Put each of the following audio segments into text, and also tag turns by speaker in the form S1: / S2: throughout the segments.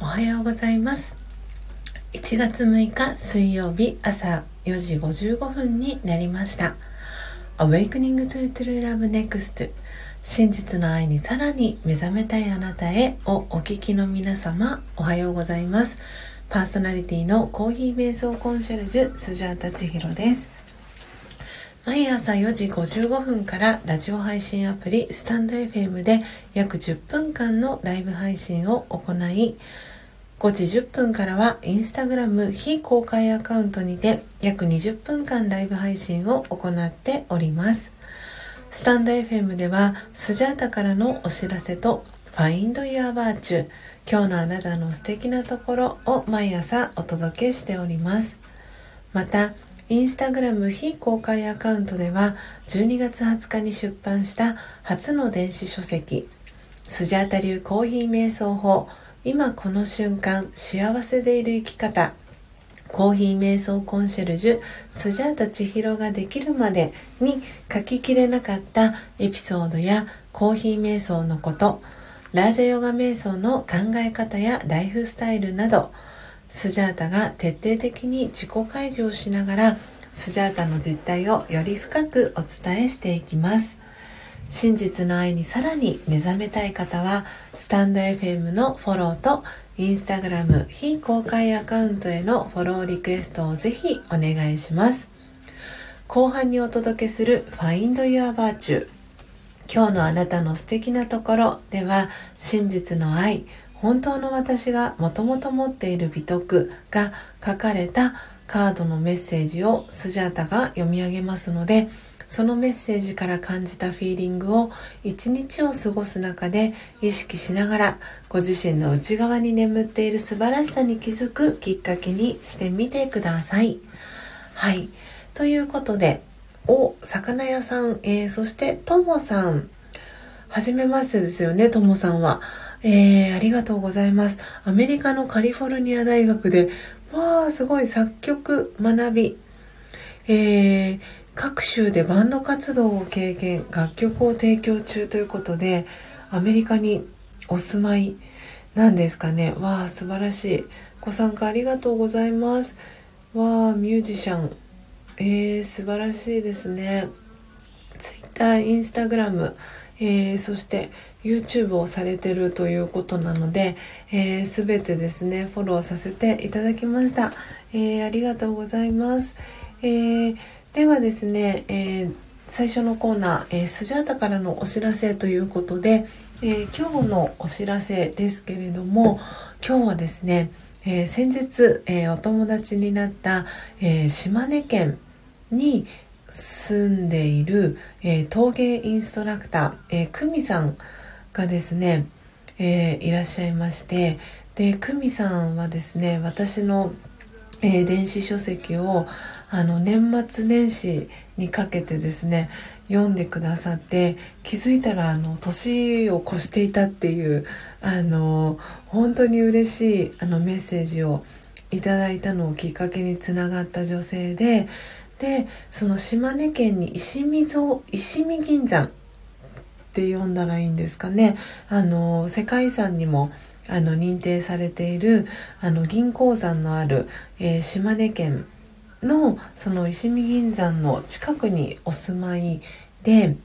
S1: おはようございます。1月6日水曜日朝4時55分になりました。Awakening to True Love Next 真実の愛にさらに目覚めたいあなたへをお聞きの皆様おはようございます。パーソナリティのコーヒー瞑想コンシェルジュスジャータチヒロです。毎朝4時55分からラジオ配信アプリスタンド FM で約10分間のライブ配信を行い5時10分からはインスタグラム非公開アカウントにて約20分間ライブ配信を行っております。スタンド FM ではスジャータからのお知らせと Find Your Virtue 今日のあなたの素敵なところを毎朝お届けしております。またインスタグラム非公開アカウントでは12月20日に出版した初の電子書籍スジャータ流コーヒー瞑想法今この瞬間幸せでいる生き方コーヒー瞑想コンシェルジュスジャータ千尋ができるまでに書ききれなかったエピソードやコーヒー瞑想のことラージャヨガ瞑想の考え方やライフスタイルなどスジャータが徹底的に自己開示をしながらスジャータの実態をより深くお伝えしていきます。真実の愛にさらに目覚めたい方はスタンド FM のフォローとインスタグラム非公開アカウントへのフォローリクエストをぜひお願いします。後半にお届けする Find Your Virtue 今日のあなたの素敵なところでは真実の愛本当の私がもともと持っている美徳が書かれたカードのメッセージをスジャータが読み上げますのでそのメッセージから感じたフィーリングを一日を過ごす中で意識しながらご自身の内側に眠っている素晴らしさに気づくきっかけにしてみてください。はい。ということで、お、魚屋さん、えー、そしてともさん、はじめましてですよね、ともさんは。えー、ありがとうございます。アメリカのカリフォルニア大学で、わあ、すごい作曲学び、えー、各州でバンド活動を経験楽曲を提供中ということでアメリカにお住まいなんですかね。わあ素晴らしい。ご参加ありがとうございます。わあミュージシャン。えー、素晴らしいですね。Twitter、Instagram、えー、そして YouTube をされてるということなので、えー、全てですねフォローさせていただきました、えー、ありがとうございます、えーではですね、えー、最初のコーナー、えー、スジャータからのお知らせということで、えー、今日のお知らせですけれども今日はですね、え先日、えお友達になった、え島根県に住んでいる、え陶芸インストラクター、え久美さんがですね、えいらっしゃいましてで久美さんはですね私の、え電子書籍をあの年末年始にかけてですね読んでくださって気づいたらあの年を越していたっていうあの本当に嬉しいあのメッセージをいただいたのをきっかけにつながった女性ででその島根県に石見ぞ石見銀山って読んだらいいんですかね。あの世界遺産にもあの認定されているあの銀鉱山のある、えー、島根県のその石見銀山の近くにお住まいで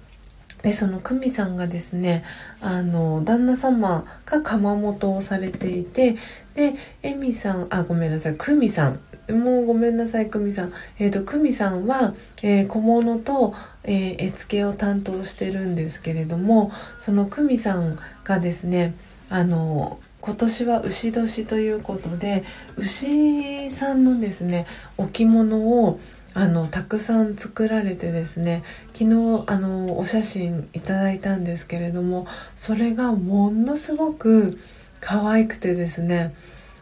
S1: でその久美さんがですねあの旦那様が窯元をされていてで恵美さんあごめんなさい久美さん。もうごめんなさい久美さん。えっ、ー、と久美さんは、えー、小物と、えー、絵付けを担当してるんですけれどもその久美さんがですねあの今年は牛年ということで牛さんのですね置物をあのたくさん作られてですね昨日あのお写真いただいたんですけれどもそれがものすごく可愛くてですね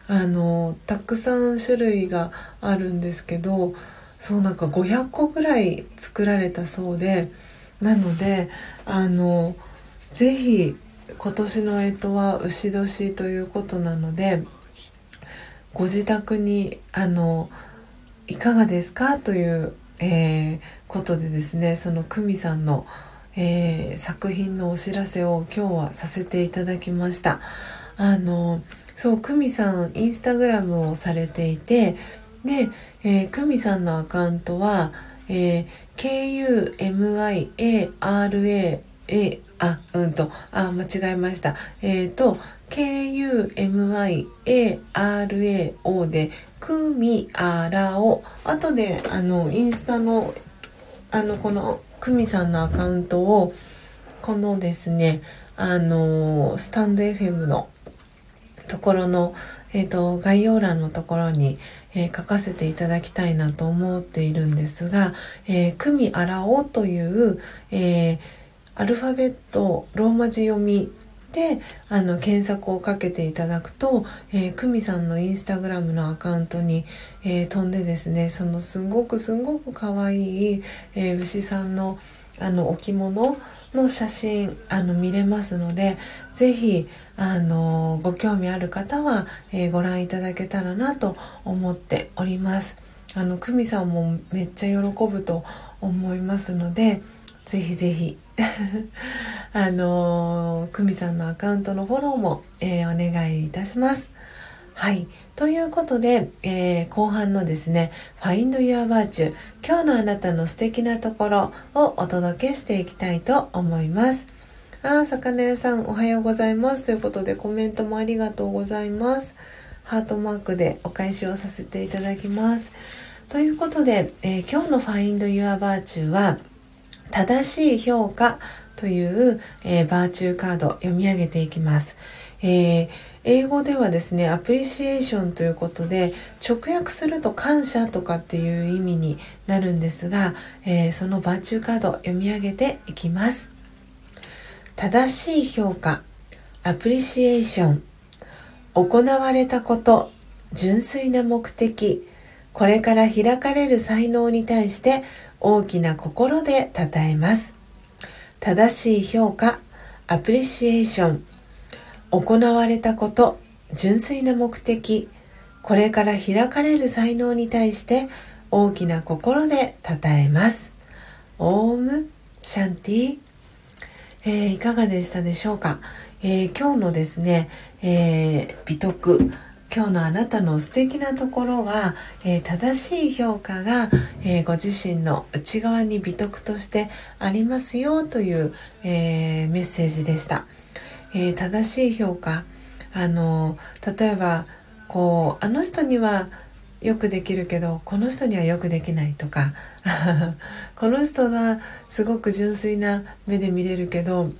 S1: あのたくさん種類があるんですけどそうなんか500個ぐらい作られたそうでなのであのぜひ今年の干支は牛年ということなのでご自宅にあのいかがですかという、えー、ことでですねその久美さんの、えー、作品のお知らせを今日はさせていただきました。あのそう久美さんインスタグラムをされていてで、えー、久美さんのアカウントは、えー、KUMIARA あうんと。あ間違えました。えっ、ー、と KUMIARAO でクミアラオ。後であのインスタのあのこのクミさんのアカウントをこのですねあのスタンド FM のところの、えーと、概要欄のところに、えー、書かせていただきたいなと思っているんですが「えー、クミアラオ」という、えー、アルファベットローマ字読みであの検索をかけていただくと、えー、久美さんのインスタグラムのアカウントに、えー、飛んでですねそのすごくすごく可愛い、えー、牛さんのあの置物の写真あの見れますので是非あのご興味ある方は、えー、ご覧いただけたらなと思っております。あの久美さんもめっちゃ喜ぶと思いますのでぜひぜひ あの久美さんのアカウントのフォローも、えー、お願いいたします。はい。ということで、えー、後半のですね、Find Your Virtue 今日のあなたの素敵なところをお届けしていきたいと思います。ああ、魚屋さんおはようございます。ということでコメントもありがとうございます。ハートマークでお返しをさせていただきます。ということで、えー、今日の Find Your Virtue は、正しい評価という、えー、バーチューカード読み上げていきます。えー、英語ではですね、アプリシエーションということで、直訳すると感謝とかっていう意味になるんですが、えー、そのバーチューカード読み上げていきます。正しい評価、アプリシエーション、行われたこと、純粋な目的、これから開かれる才能に対して大きな心で称えます。正しい評価、アプリシエーション、行われたこと、純粋な目的、これから開かれる才能に対して大きな心で称えます。オーム、シャンティ、えー、いかがでしたでしょうか、えー、今日のですね、えー、美徳、今日のあなたの素敵なところは、えー、正しい評価が、えー、ご自身の内側に美徳としてありますよという、えー、メッセージでした、え正しい評価。あの例えばこうあの人にはよくできるけどこの人にはよくできないとか この人はすごく純粋な目で見れるけど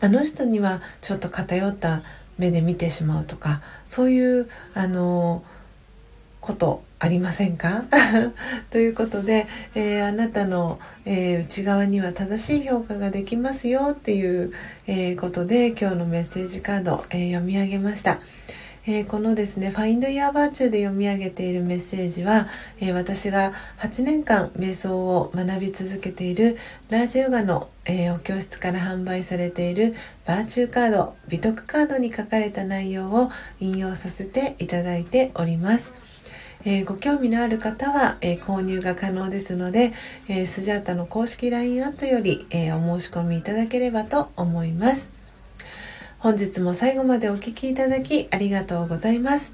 S1: あの人にはちょっと偏った目で見てしまうとかそういうあのことありませんか？ということで、えー、あなたの、えー、内側には正しい評価ができますよっていう、えー、ことで今日のメッセージカード、え読み上げました。えー、このですね、Find Your Virtue で読み上げているメッセージは、えー、私が8年間瞑想を学び続けているラージヨガの、えー、お教室から販売されているバーチューカード、美徳カードに書かれた内容を引用させていただいております。えー、ご興味のある方は、えー、購入が可能ですので、えー、スジャータの公式 LINE アットより、えお申し込みいただければと思います。本日も最後までお聴きいただきありがとうございます、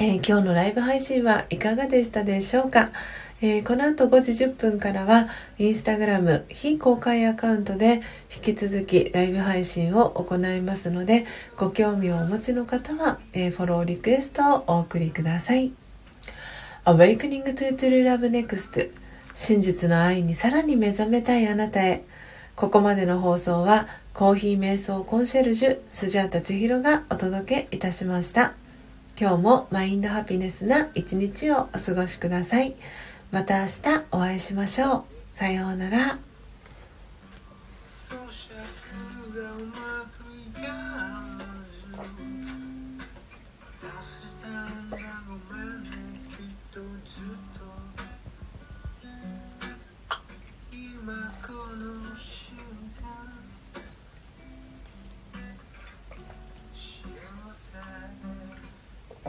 S1: えー、今日のライブ配信はいかがでしたでしょうか、えー、この後5時10分からはインスタグラム非公開アカウントで引き続きライブ配信を行いますのでご興味をお持ちの方は、えー、フォローリクエストをお送りください。Awakening to True Love Next 真実の愛にさらに目覚めたいあなたへ。ここまでの放送はコーヒー瞑想コンシェルジュスジャータ千尋がお届けいたしました。今日もマインドハピネスな一日をお過ごしください。また明日お会いしましょう。さようなら。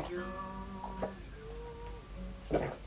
S2: Thank you.